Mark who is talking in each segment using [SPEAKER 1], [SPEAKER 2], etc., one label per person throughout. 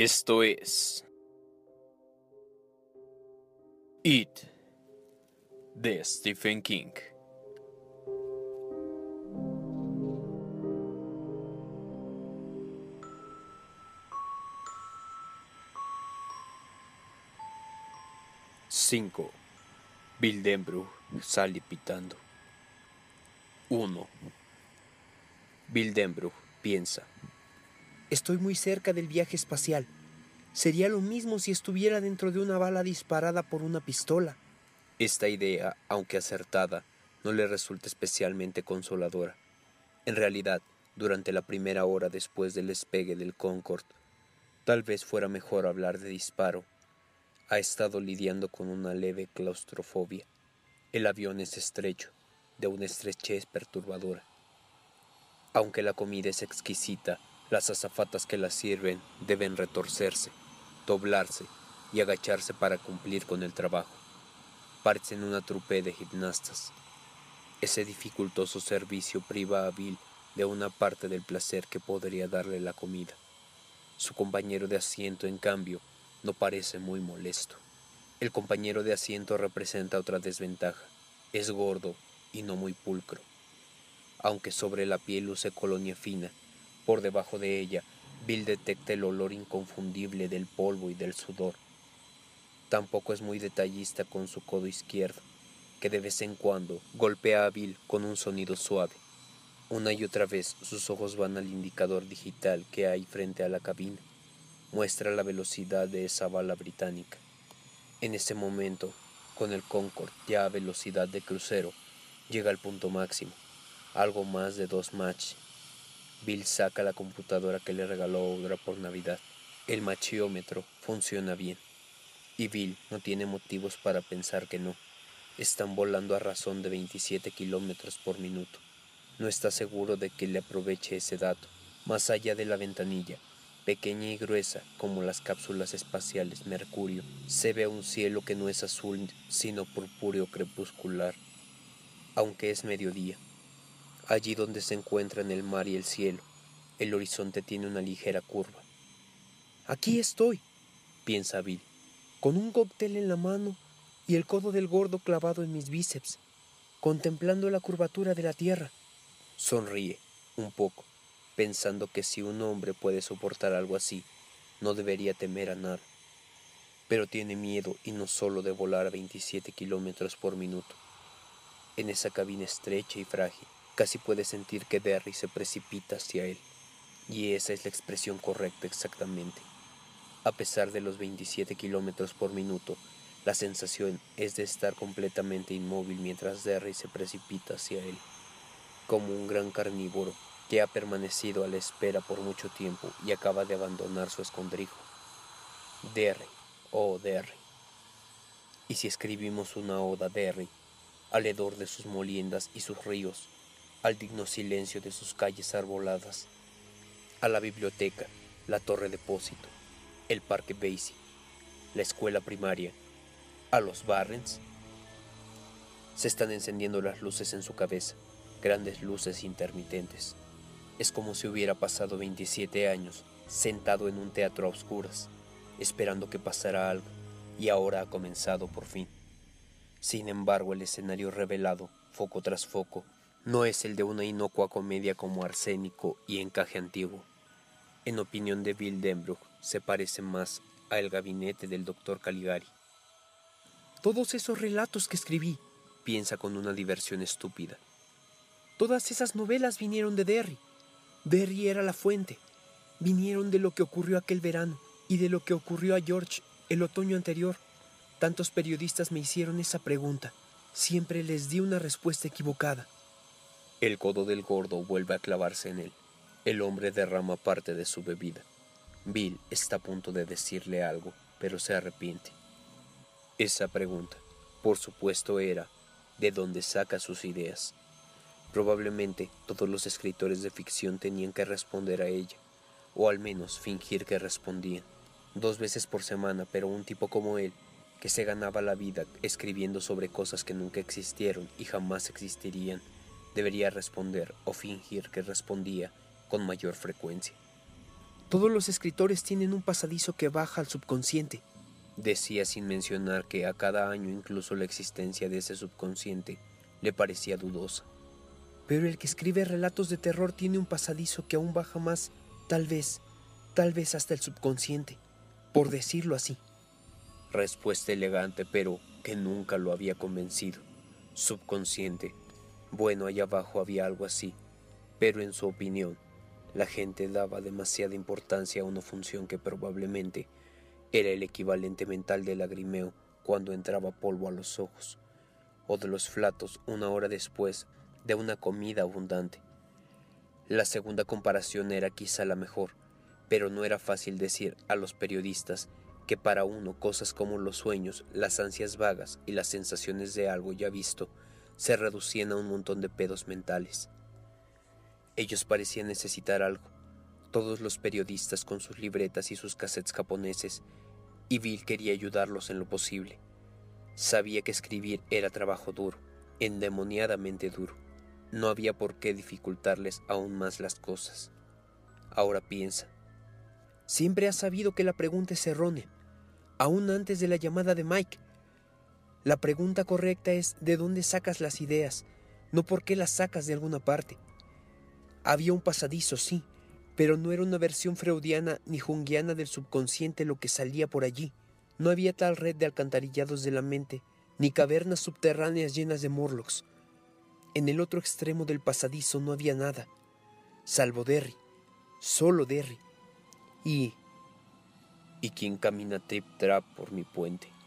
[SPEAKER 1] Esto es It de Stephen King. Cinco. Bildenbrough sale pitando. Uno. Bildenbrough piensa.
[SPEAKER 2] Estoy muy cerca del viaje espacial. Sería lo mismo si estuviera dentro de una bala disparada por una pistola.
[SPEAKER 1] Esta idea, aunque acertada, no le resulta especialmente consoladora. En realidad, durante la primera hora después del despegue del Concorde, tal vez fuera mejor hablar de disparo. Ha estado lidiando con una leve claustrofobia. El avión es estrecho, de una estrechez perturbadora. Aunque la comida es exquisita, las azafatas que la sirven deben retorcerse, doblarse y agacharse para cumplir con el trabajo. Parecen una trupe de gimnastas. Ese dificultoso servicio priva a Bill de una parte del placer que podría darle la comida. Su compañero de asiento, en cambio, no parece muy molesto. El compañero de asiento representa otra desventaja. Es gordo y no muy pulcro. Aunque sobre la piel luce colonia fina, por debajo de ella, Bill detecta el olor inconfundible del polvo y del sudor. Tampoco es muy detallista con su codo izquierdo, que de vez en cuando golpea a Bill con un sonido suave. Una y otra vez sus ojos van al indicador digital que hay frente a la cabina. Muestra la velocidad de esa bala británica. En ese momento, con el Concorde ya a velocidad de crucero, llega al punto máximo, algo más de dos Mach Bill saca la computadora que le regaló Audra por Navidad. El machiómetro funciona bien. Y Bill no tiene motivos para pensar que no. Están volando a razón de 27 kilómetros por minuto. No está seguro de que le aproveche ese dato. Más allá de la ventanilla, pequeña y gruesa como las cápsulas espaciales Mercurio, se ve un cielo que no es azul sino purpúreo crepuscular, aunque es mediodía. Allí donde se encuentran el mar y el cielo, el horizonte tiene una ligera curva.
[SPEAKER 2] Aquí estoy, piensa Bill, con un cóctel en la mano y el codo del gordo clavado en mis bíceps, contemplando la curvatura de la tierra.
[SPEAKER 1] Sonríe un poco, pensando que si un hombre puede soportar algo así, no debería temer a nada. Pero tiene miedo y no solo de volar a 27 kilómetros por minuto. En esa cabina estrecha y frágil, Casi puede sentir que Derry se precipita hacia él, y esa es la expresión correcta exactamente. A pesar de los 27 kilómetros por minuto, la sensación es de estar completamente inmóvil mientras Derry se precipita hacia él, como un gran carnívoro que ha permanecido a la espera por mucho tiempo y acaba de abandonar su escondrijo. Derry, oh Derry. Y si escribimos una oda a Derry, alrededor de sus moliendas y sus ríos, al digno silencio de sus calles arboladas, a la biblioteca, la torre depósito, el parque Basie, la escuela primaria, a los Barrens. Se están encendiendo las luces en su cabeza, grandes luces intermitentes. Es como si hubiera pasado 27 años sentado en un teatro a oscuras, esperando que pasara algo, y ahora ha comenzado por fin. Sin embargo, el escenario revelado, foco tras foco, no es el de una inocua comedia como Arsénico y Encaje Antiguo. En opinión de Bill Denbrook, se parece más a El gabinete del doctor Caligari.
[SPEAKER 2] Todos esos relatos que escribí, piensa con una diversión estúpida. Todas esas novelas vinieron de Derry. Derry era la fuente. Vinieron de lo que ocurrió aquel verano y de lo que ocurrió a George el otoño anterior. Tantos periodistas me hicieron esa pregunta. Siempre les di una respuesta equivocada.
[SPEAKER 1] El codo del gordo vuelve a clavarse en él. El hombre derrama parte de su bebida. Bill está a punto de decirle algo, pero se arrepiente. Esa pregunta, por supuesto, era ¿de dónde saca sus ideas? Probablemente todos los escritores de ficción tenían que responder a ella, o al menos fingir que respondían. Dos veces por semana, pero un tipo como él, que se ganaba la vida escribiendo sobre cosas que nunca existieron y jamás existirían, debería responder o fingir que respondía con mayor frecuencia.
[SPEAKER 2] Todos los escritores tienen un pasadizo que baja al subconsciente.
[SPEAKER 1] Decía sin mencionar que a cada año incluso la existencia de ese subconsciente le parecía dudosa.
[SPEAKER 2] Pero el que escribe relatos de terror tiene un pasadizo que aún baja más, tal vez, tal vez hasta el subconsciente, por decirlo así.
[SPEAKER 1] Respuesta elegante, pero que nunca lo había convencido. Subconsciente. Bueno, allá abajo había algo así, pero en su opinión, la gente daba demasiada importancia a una función que probablemente era el equivalente mental del lagrimeo cuando entraba polvo a los ojos, o de los flatos una hora después de una comida abundante. La segunda comparación era quizá la mejor, pero no era fácil decir a los periodistas que para uno cosas como los sueños, las ansias vagas y las sensaciones de algo ya visto se reducían a un montón de pedos mentales. Ellos parecían necesitar algo, todos los periodistas con sus libretas y sus cassettes japoneses, y Bill quería ayudarlos en lo posible. Sabía que escribir era trabajo duro, endemoniadamente duro. No había por qué dificultarles aún más las cosas. Ahora piensa.
[SPEAKER 2] Siempre has sabido que la pregunta es errónea, aún antes de la llamada de Mike. La pregunta correcta es ¿de dónde sacas las ideas? No por qué las sacas de alguna parte. Había un pasadizo, sí, pero no era una versión freudiana ni junguiana del subconsciente lo que salía por allí. No había tal red de alcantarillados de la mente, ni cavernas subterráneas llenas de morlocks. En el otro extremo del pasadizo no había nada, salvo Derry, solo Derry. Y...
[SPEAKER 1] Y quien camina trip trap por mi puente.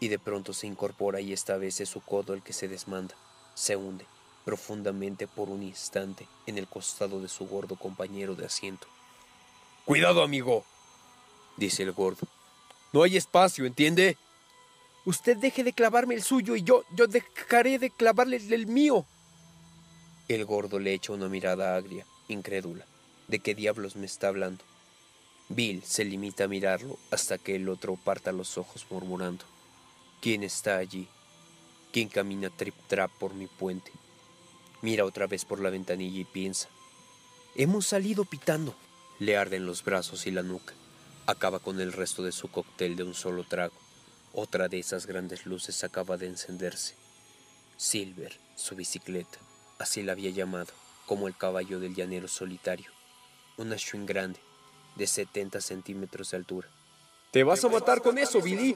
[SPEAKER 1] Y de pronto se incorpora y esta vez es su codo el que se desmanda, se hunde profundamente por un instante en el costado de su gordo compañero de asiento.
[SPEAKER 2] Cuidado, amigo, dice el gordo. No hay espacio, ¿entiende? Usted deje de clavarme el suyo y yo, yo dejaré de clavarle el mío.
[SPEAKER 1] El gordo le echa una mirada agria, incrédula. ¿De qué diablos me está hablando? Bill se limita a mirarlo hasta que el otro parta los ojos murmurando. ¿Quién está allí? ¿Quién camina trip-trap por mi puente? Mira otra vez por la ventanilla y piensa.
[SPEAKER 2] Hemos salido pitando.
[SPEAKER 1] Le arden los brazos y la nuca. Acaba con el resto de su cóctel de un solo trago. Otra de esas grandes luces acaba de encenderse. Silver, su bicicleta así la había llamado, como el caballo del llanero solitario, una Schwinn grande, de 70 centímetros de altura.
[SPEAKER 2] ¡Te vas a matar con eso, Billy!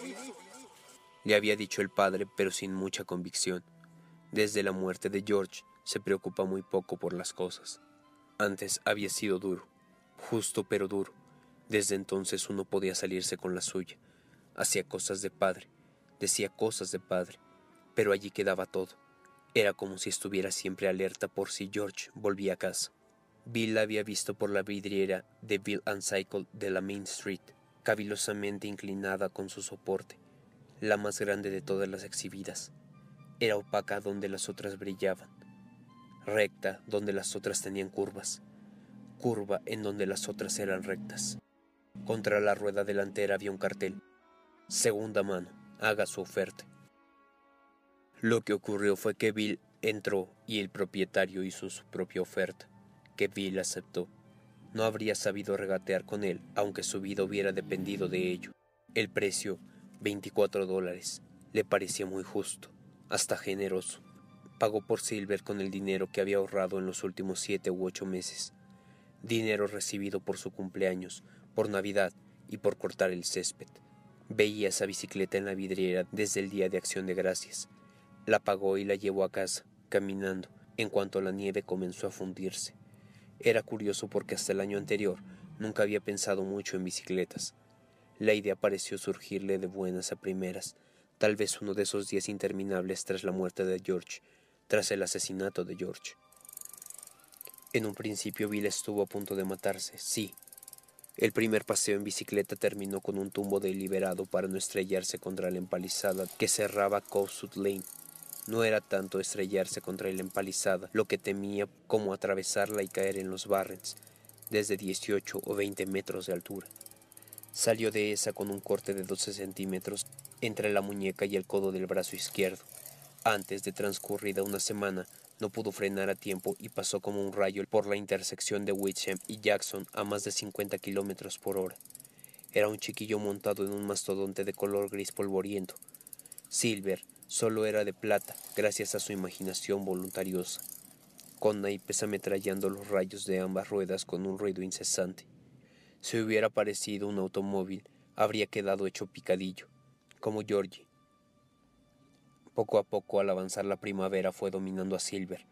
[SPEAKER 1] Le había dicho el padre, pero sin mucha convicción. Desde la muerte de George, se preocupa muy poco por las cosas. Antes había sido duro, justo pero duro. Desde entonces uno podía salirse con la suya. Hacía cosas de padre, decía cosas de padre, pero allí quedaba todo. Era como si estuviera siempre alerta por si George volvía a casa. Bill la había visto por la vidriera de Bill and Cycle de la Main Street, cavilosamente inclinada con su soporte, la más grande de todas las exhibidas. Era opaca donde las otras brillaban, recta donde las otras tenían curvas, curva en donde las otras eran rectas. Contra la rueda delantera había un cartel. Segunda mano, haga su oferta. Lo que ocurrió fue que Bill entró y el propietario hizo su propia oferta, que Bill aceptó. No habría sabido regatear con él, aunque su vida hubiera dependido de ello. El precio, 24 dólares, le parecía muy justo, hasta generoso. Pagó por Silver con el dinero que había ahorrado en los últimos siete u ocho meses. Dinero recibido por su cumpleaños, por Navidad y por cortar el césped. Veía esa bicicleta en la vidriera desde el día de acción de gracias, la pagó y la llevó a casa, caminando, en cuanto la nieve comenzó a fundirse. Era curioso porque hasta el año anterior nunca había pensado mucho en bicicletas. La idea pareció surgirle de buenas a primeras, tal vez uno de esos días interminables tras la muerte de George, tras el asesinato de George. En un principio Bill estuvo a punto de matarse, sí. El primer paseo en bicicleta terminó con un tumbo deliberado para no estrellarse contra la empalizada que cerraba Cowsud Lane. No era tanto estrellarse contra la empalizada lo que temía como atravesarla y caer en los barrens, desde 18 o 20 metros de altura. Salió de esa con un corte de 12 centímetros entre la muñeca y el codo del brazo izquierdo. Antes de transcurrida una semana, No pudo frenar a tiempo y pasó como un rayo por la intersección de Witcham y Jackson a más de 50 kilómetros por hora. Era un chiquillo montado en un mastodonte de color gris polvoriento. Silver solo era de plata, gracias a su imaginación voluntariosa, con naipes ametrallando los rayos de ambas ruedas con un ruido incesante. Si hubiera parecido un automóvil, habría quedado hecho picadillo, como Georgie, poco a poco, al avanzar la primavera, fue dominando a Silver.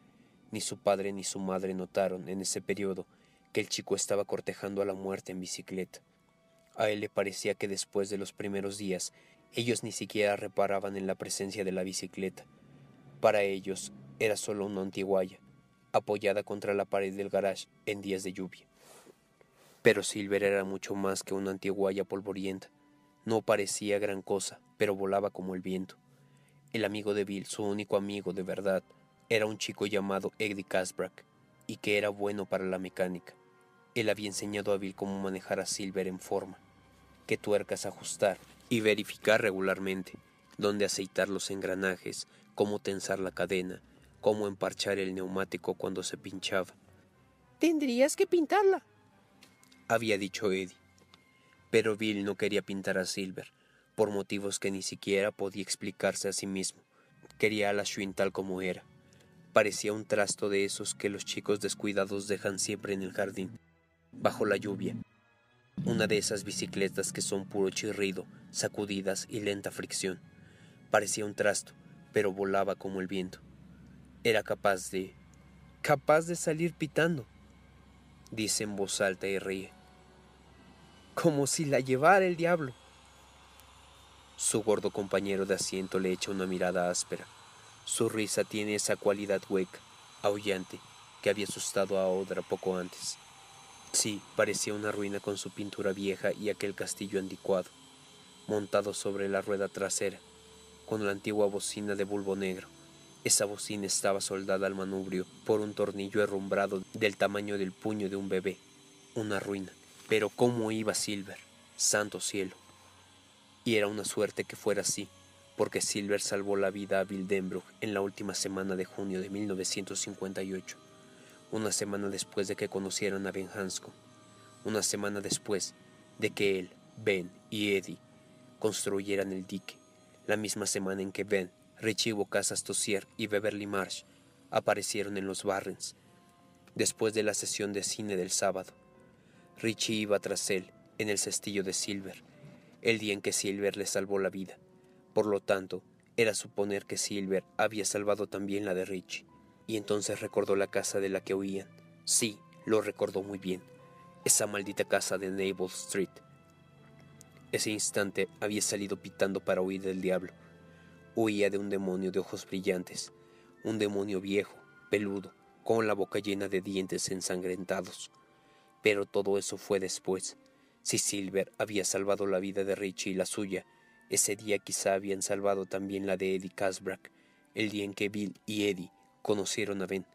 [SPEAKER 1] Ni su padre ni su madre notaron, en ese periodo, que el chico estaba cortejando a la muerte en bicicleta. A él le parecía que después de los primeros días, ellos ni siquiera reparaban en la presencia de la bicicleta. Para ellos era solo una antiguaya, apoyada contra la pared del garage en días de lluvia. Pero Silver era mucho más que una antiguaya polvorienta. No parecía gran cosa, pero volaba como el viento. El amigo de Bill, su único amigo de verdad, era un chico llamado Eddie Casbrack, y que era bueno para la mecánica. Él había enseñado a Bill cómo manejar a Silver en forma, qué tuercas ajustar y verificar regularmente, dónde aceitar los engranajes, cómo tensar la cadena, cómo emparchar el neumático cuando se pinchaba.
[SPEAKER 2] Tendrías que pintarla,
[SPEAKER 1] había dicho Eddie. Pero Bill no quería pintar a Silver, por motivos que ni siquiera podía explicarse a sí mismo. Quería a la Schwinn tal como era. Parecía un trasto de esos que los chicos descuidados dejan siempre en el jardín, bajo la lluvia. Una de esas bicicletas que son puro chirrido, sacudidas y lenta fricción. Parecía un trasto, pero volaba como el viento. Era capaz de... capaz de salir pitando, dice en voz alta y ríe. Como si la llevara el diablo. Su gordo compañero de asiento le echa una mirada áspera. Su risa tiene esa cualidad hueca, aullante, que había asustado a Odra poco antes. Sí, parecía una ruina con su pintura vieja y aquel castillo anticuado, montado sobre la rueda trasera, con la antigua bocina de bulbo negro. Esa bocina estaba soldada al manubrio por un tornillo herrumbrado del tamaño del puño de un bebé. Una ruina. Pero cómo iba Silver, santo cielo. Y era una suerte que fuera así, porque Silver salvó la vida a Bill Denbrook en la última semana de junio de 1958, una semana después de que conocieran a Ben Hanscom, una semana después de que él, Ben y Eddie construyeran el dique, la misma semana en que Ben, Richie Bocasas Tossier y Beverly Marsh aparecieron en los Barrens, después de la sesión de cine del sábado. Richie iba tras él en el cestillo de Silver, el día en que Silver le salvó la vida. Por lo tanto, era suponer que Silver había salvado también la de Richie. Y entonces recordó la casa de la que huían. Sí, lo recordó muy bien. Esa maldita casa de Naval Street. Ese instante había salido pitando para huir del diablo. Huía de un demonio de ojos brillantes, un demonio viejo, peludo, con la boca llena de dientes ensangrentados. Pero todo eso fue después. Si Silver había salvado la vida de Richie y la suya, ese día quizá habían salvado también la de Eddie Casbrack, el día en que Bill y Eddie conocieron a Ben,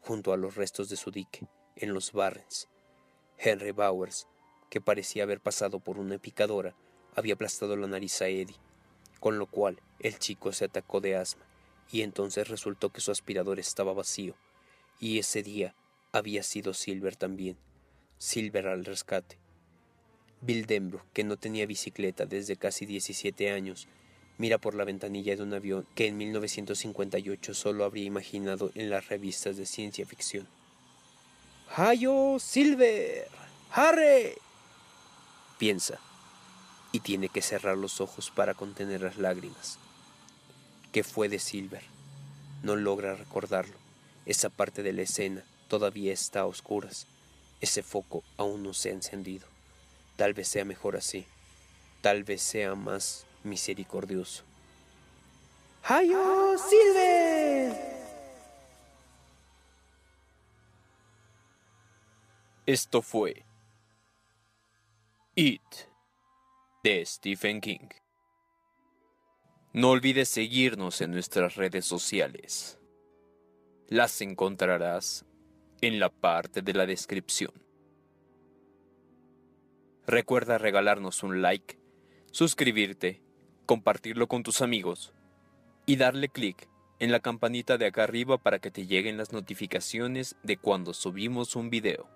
[SPEAKER 1] junto a los restos de su dique, en los Barrens. Henry Bowers, que parecía haber pasado por una picadora, había aplastado la nariz a Eddie, con lo cual el chico se atacó de asma, y entonces resultó que su aspirador estaba vacío, y ese día había sido Silver también, Silver al rescate. Bill que no tenía bicicleta desde casi 17 años, mira por la ventanilla de un avión que en 1958 solo habría imaginado en las revistas de ciencia ficción.
[SPEAKER 2] ¡Hayo Silver! ¡Harry!
[SPEAKER 1] Piensa, y tiene que cerrar los ojos para contener las lágrimas. ¿Qué fue de Silver? No logra recordarlo. Esa parte de la escena todavía está a oscuras. Ese foco aún no se ha encendido. Tal vez sea mejor así. Tal vez sea más misericordioso.
[SPEAKER 2] ¡Hayo Silver!
[SPEAKER 3] Esto fue It de Stephen King. No olvides seguirnos en nuestras redes sociales. Las encontrarás en la parte de la descripción. Recuerda regalarnos un like, suscribirte, compartirlo con tus amigos y darle clic en la campanita de acá arriba para que te lleguen las notificaciones de cuando subimos un video.